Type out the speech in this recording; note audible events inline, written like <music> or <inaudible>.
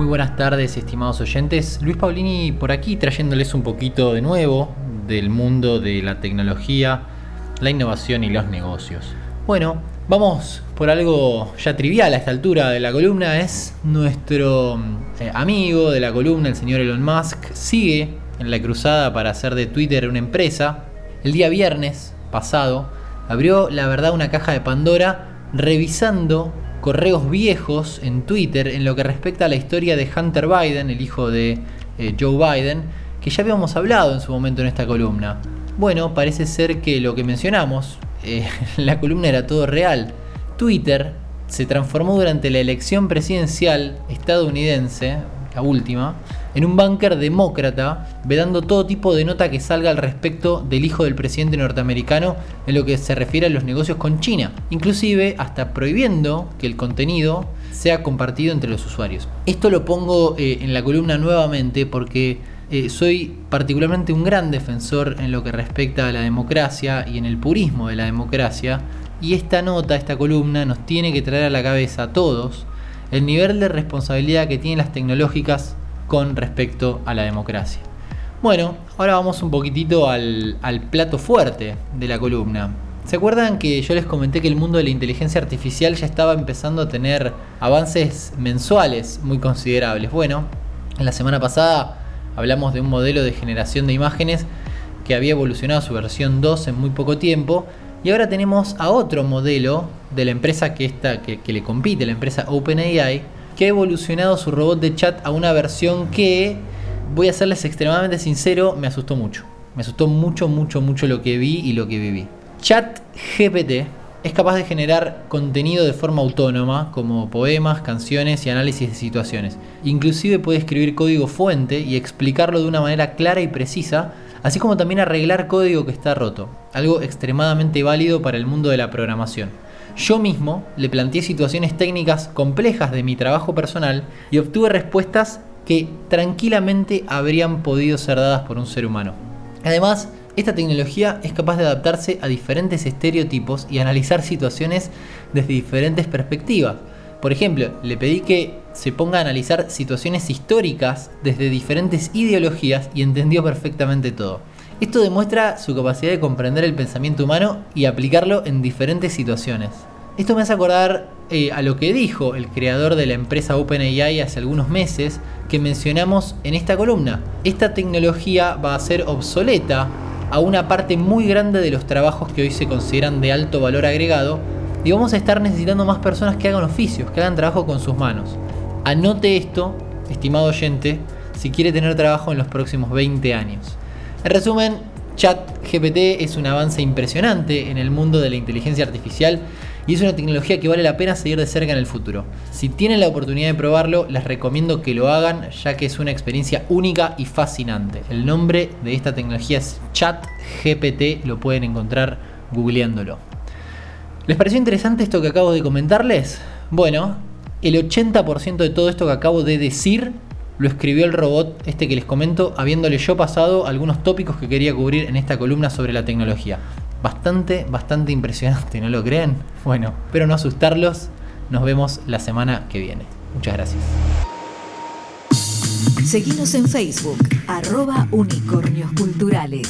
Muy buenas tardes, estimados oyentes. Luis Paulini por aquí trayéndoles un poquito de nuevo del mundo de la tecnología, la innovación y los negocios. Bueno, vamos por algo ya trivial a esta altura de la columna. Es nuestro eh, amigo de la columna, el señor Elon Musk, sigue en la cruzada para hacer de Twitter una empresa. El día viernes pasado abrió la verdad una caja de Pandora revisando correos viejos en Twitter en lo que respecta a la historia de Hunter Biden, el hijo de eh, Joe Biden, que ya habíamos hablado en su momento en esta columna. Bueno, parece ser que lo que mencionamos, eh, <laughs> la columna era todo real. Twitter se transformó durante la elección presidencial estadounidense, la última, en un búnker demócrata, vedando todo tipo de nota que salga al respecto del hijo del presidente norteamericano en lo que se refiere a los negocios con China, inclusive hasta prohibiendo que el contenido sea compartido entre los usuarios. Esto lo pongo eh, en la columna nuevamente porque eh, soy particularmente un gran defensor en lo que respecta a la democracia y en el purismo de la democracia, y esta nota, esta columna, nos tiene que traer a la cabeza a todos el nivel de responsabilidad que tienen las tecnológicas con respecto a la democracia. Bueno, ahora vamos un poquitito al, plato fuerte de la columna. ¿Se acuerdan que yo les comenté que el mundo de la inteligencia artificial ya estaba empezando a tener avances mensuales muy considerables? Bueno, en la semana pasada hablamos de un modelo de generación de imágenes que había evolucionado su versión 2 en muy poco tiempo y ahora tenemos a otro modelo de la empresa que, está, que, que le compite, la empresa OpenAI, que ha evolucionado su robot de chat a una versión que, voy a serles extremadamente sincero, me asustó mucho. Me asustó mucho, mucho, mucho lo que vi y lo que viví. Chat GPT es capaz de generar contenido de forma autónoma, como poemas, canciones y análisis de situaciones. Inclusive puede escribir código fuente y explicarlo de una manera clara y precisa, así como también arreglar código que está roto, algo extremadamente válido para el mundo de la programación. Yo mismo le planteé situaciones técnicas complejas de mi trabajo personal y obtuve respuestas que tranquilamente habrían podido ser dadas por un ser humano. Además, esta tecnología es capaz de adaptarse a diferentes estereotipos y analizar situaciones desde diferentes perspectivas. Por ejemplo, le pedí que se ponga a analizar situaciones históricas desde diferentes ideologías y entendió perfectamente todo. Esto demuestra su capacidad de comprender el pensamiento humano y aplicarlo en diferentes situaciones. Esto me hace acordar eh, a lo que dijo el creador de la empresa OpenAI hace algunos meses que mencionamos en esta columna. Esta tecnología va a ser obsoleta a una parte muy grande de los trabajos que hoy se consideran de alto valor agregado y vamos a estar necesitando más personas que hagan oficios, que hagan trabajo con sus manos. Anote esto, estimado oyente, si quiere tener trabajo en los próximos 20 años. En resumen, ChatGPT es un avance impresionante en el mundo de la inteligencia artificial y es una tecnología que vale la pena seguir de cerca en el futuro. Si tienen la oportunidad de probarlo, les recomiendo que lo hagan ya que es una experiencia única y fascinante. El nombre de esta tecnología es ChatGPT, lo pueden encontrar googleándolo. ¿Les pareció interesante esto que acabo de comentarles? Bueno, el 80% de todo esto que acabo de decir lo escribió el robot este que les comento, habiéndole yo pasado algunos tópicos que quería cubrir en esta columna sobre la tecnología. Bastante, bastante impresionante, ¿no lo creen? Bueno, pero no asustarlos, nos vemos la semana que viene. Muchas gracias. Seguimos en Facebook, arroba unicornios culturales.